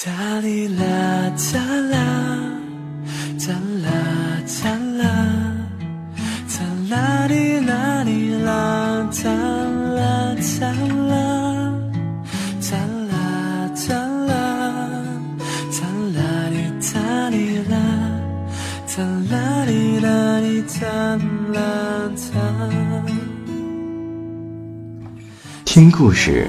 哒哩啦哒啦，哒啦哒啦，哒啦哩啦哩啦，哒啦哒啦，哒啦哒啦，哒啦哩哒哩啦，哒啦哩啦哩哒啦哒。听故事，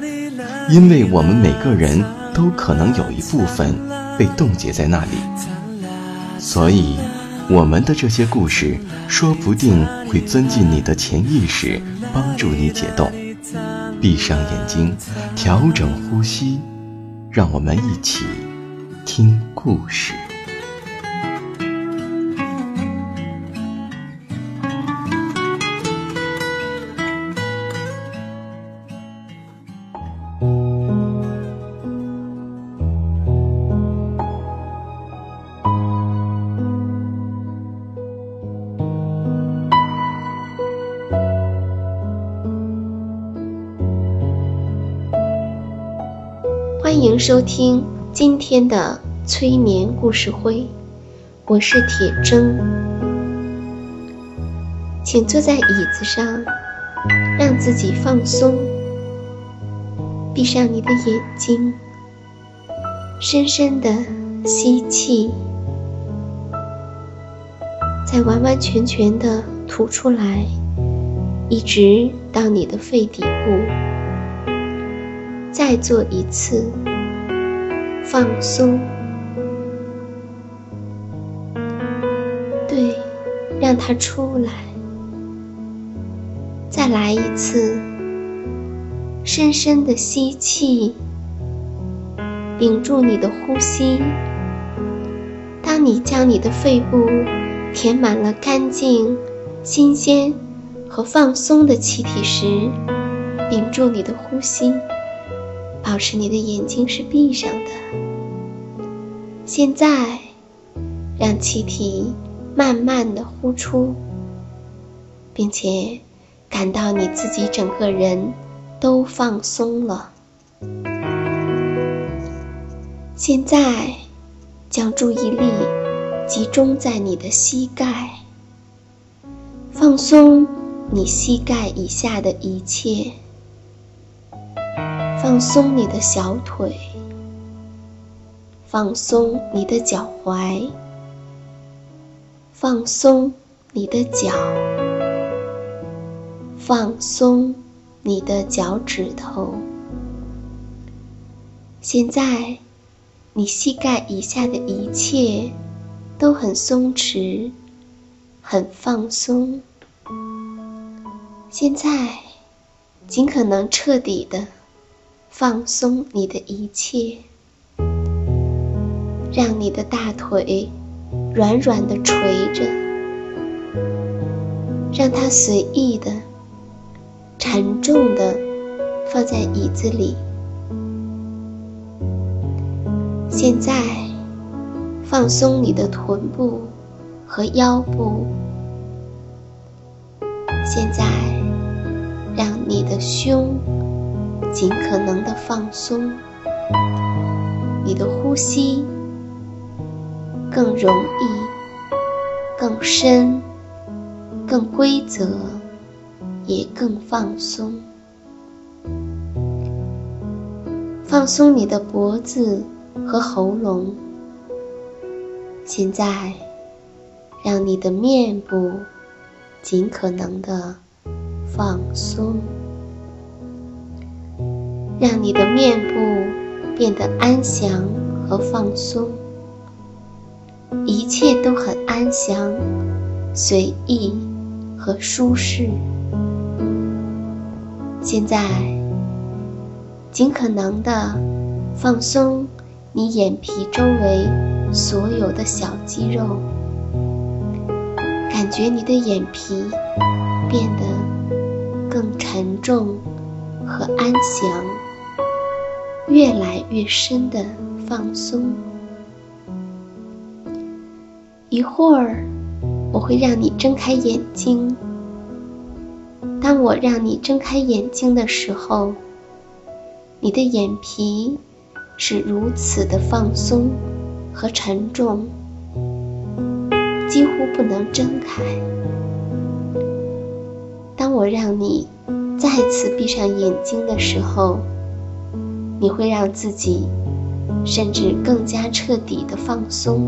因为我们每个人都可能有一部分被冻结在那里，所以我们的这些故事说不定会钻进你的潜意识，帮助你解冻。闭上眼睛，调整呼吸，让我们一起听故事。欢迎收听今天的催眠故事会，我是铁铮，请坐在椅子上，让自己放松，闭上你的眼睛，深深的吸气，再完完全全的吐出来，一直到你的肺底部。再做一次。放松，对，让它出来。再来一次，深深的吸气，屏住你的呼吸。当你将你的肺部填满了干净、新鲜和放松的气体时，屏住你的呼吸。保持你的眼睛是闭上的。现在，让气体慢慢的呼出，并且感到你自己整个人都放松了。现在，将注意力集中在你的膝盖，放松你膝盖以下的一切。放松你的小腿，放松你的脚踝，放松你的脚，放松你的脚趾头。现在，你膝盖以下的一切都很松弛，很放松。现在，尽可能彻底的。放松你的一切，让你的大腿软软的垂着，让它随意的、沉重的放在椅子里。现在，放松你的臀部和腰部。现在，让你的胸。尽可能的放松，你的呼吸更容易、更深、更规则，也更放松。放松你的脖子和喉咙。现在，让你的面部尽可能的放松。让你的面部变得安详和放松，一切都很安详、随意和舒适。现在，尽可能的放松你眼皮周围所有的小肌肉，感觉你的眼皮变得更沉重和安详，越来越深的放松。一会儿，我会让你睁开眼睛。当我让你睁开眼睛的时候，你的眼皮。是如此的放松和沉重，几乎不能睁开。当我让你再次闭上眼睛的时候，你会让自己甚至更加彻底的放松。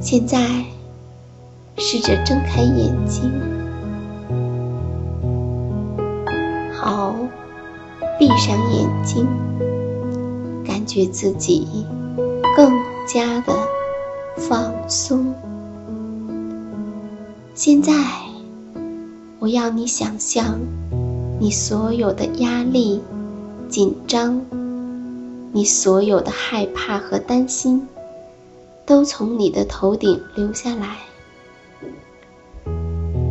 现在，试着睁开眼睛。好。闭上眼睛，感觉自己更加的放松。现在，我要你想象，你所有的压力、紧张，你所有的害怕和担心，都从你的头顶流下来，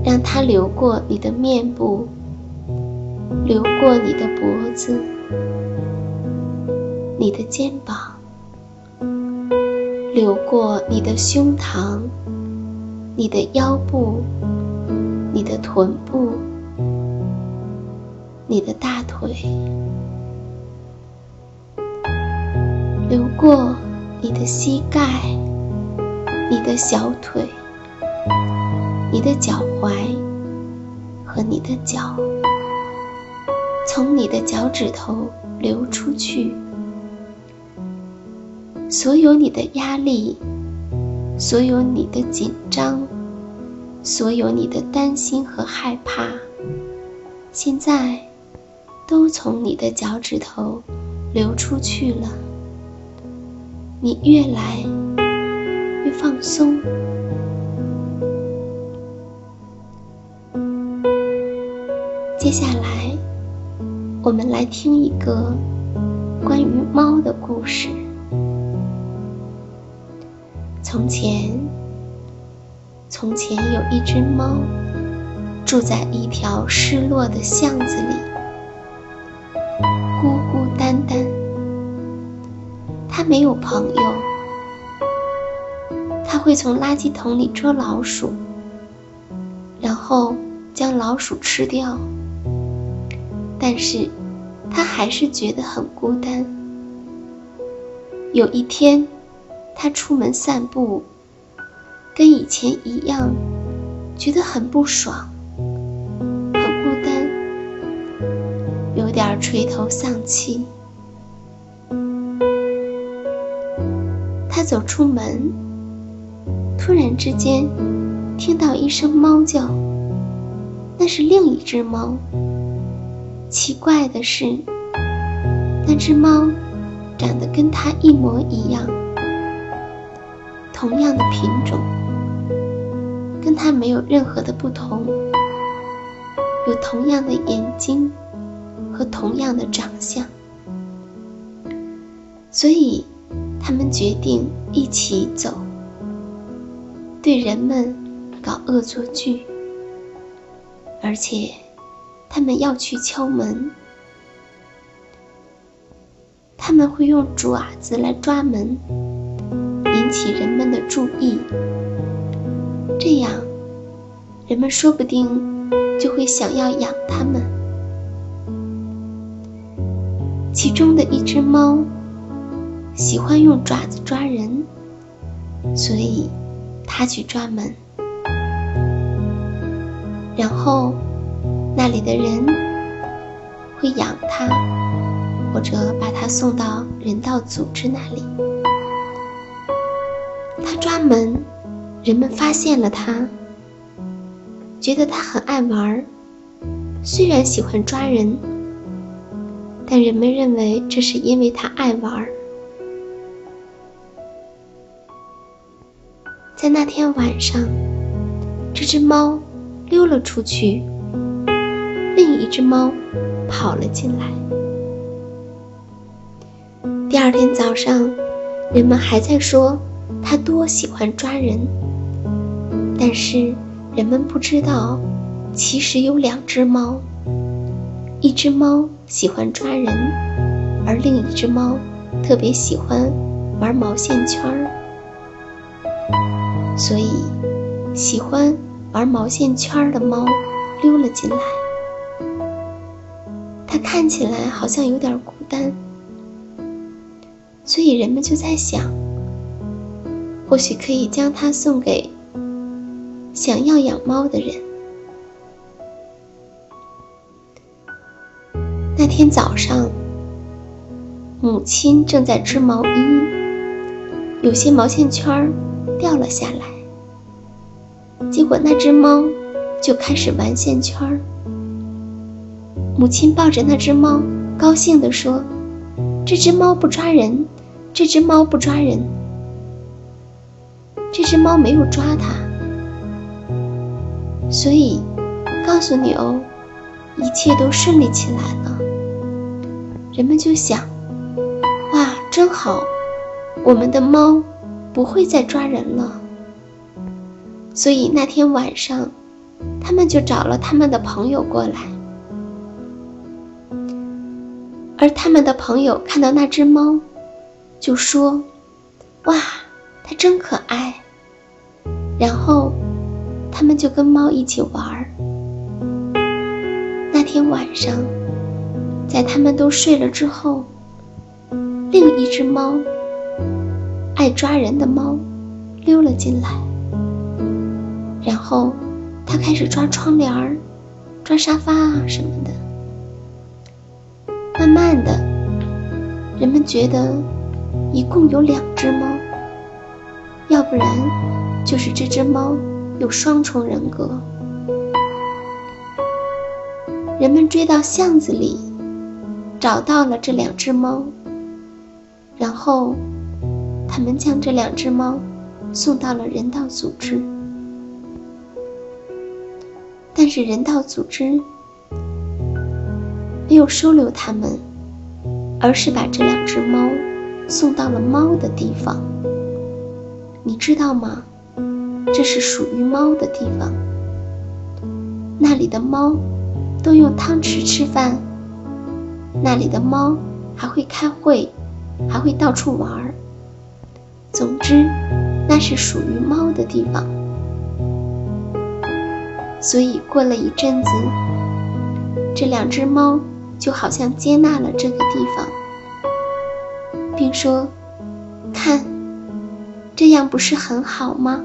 让它流过你的面部。流过你的脖子、你的肩膀，流过你的胸膛、你的腰部、你的臀部、你的大腿，流过你的膝盖、你的小腿、你的脚踝和你的脚。从你的脚趾头流出去，所有你的压力，所有你的紧张，所有你的担心和害怕，现在都从你的脚趾头流出去了。你越来越放松。接下来。我们来听一个关于猫的故事。从前，从前有一只猫，住在一条失落的巷子里，没有朋友，他会从垃圾桶里捉老鼠，然后将老鼠吃掉。但是，他还是觉得很孤单。有一天，他出门散步，跟以前一样，觉得很不爽，很孤单，有点垂头丧气。走出门，突然之间，听到一声猫叫，那是另一只猫。奇怪的是，那只猫长得跟它一模一样，同样的品种，跟它没有任何的不同，有同样的眼睛和同样的长相，所以他们决定一起走，对人们搞恶作剧，而且。他们要去敲门，他们会用爪子来抓门，引起人们的注意。这样，人们说不定就会想要养它们。其中的一只猫喜欢用爪子抓人，所以它去抓门，然后。那里的人会养它，或者把它送到人道组织那里。它抓门，人们发现了它，觉得它很爱玩。虽然喜欢抓人，但人们认为这是因为它爱玩。在那天晚上，这只猫溜了出去。另一只猫跑了进来，第二天早上，人们还在说他多喜欢抓人，但是人们不知道，其实有两只猫，一只猫喜欢抓人，而另一只猫特别喜欢玩毛线圈儿，所以喜欢玩毛线圈的猫溜了进来。它看起来好像有点孤单。所以人们就在想，或许可以将它送给想要养猫的人。那天早上，母亲正在织毛衣，有些毛线圈掉了下来，结果那只猫就开始玩线圈。母亲抱着那只猫，高兴地说：“这只猫不抓人。”这只猫不抓人，这只猫没有抓它，所以告诉你哦，一切都顺利起来了。人们就想，哇，真好，我们的猫不会再抓人了。所以那天晚上，他们就找了他们的朋友过来，而他们的朋友看到那只猫。就说：“哇，它真可爱。”然后，他们就跟猫一起玩儿。那天晚上，在他们都睡了之后，另一只猫，爱抓人的猫，溜了进来。然后，它开始抓窗帘、抓沙发啊什么的。慢慢的，人们觉得。一共有两只猫，要不然就是这只猫有双重人格。人们追到巷子里，找到了这两只猫，然后他们将这两只猫送到了人道组织，但是人道组织没有收留它们，而是把这两只猫。送到了猫的地方，你知道吗？这是属于猫的地方。那里的猫都用汤匙吃饭，那里的猫还会开会，还会到处玩儿。总之，那是属于猫的地方。所以过了一阵子，这两只猫就好像接纳了这个地方。并说：“看，这样不是很好吗？”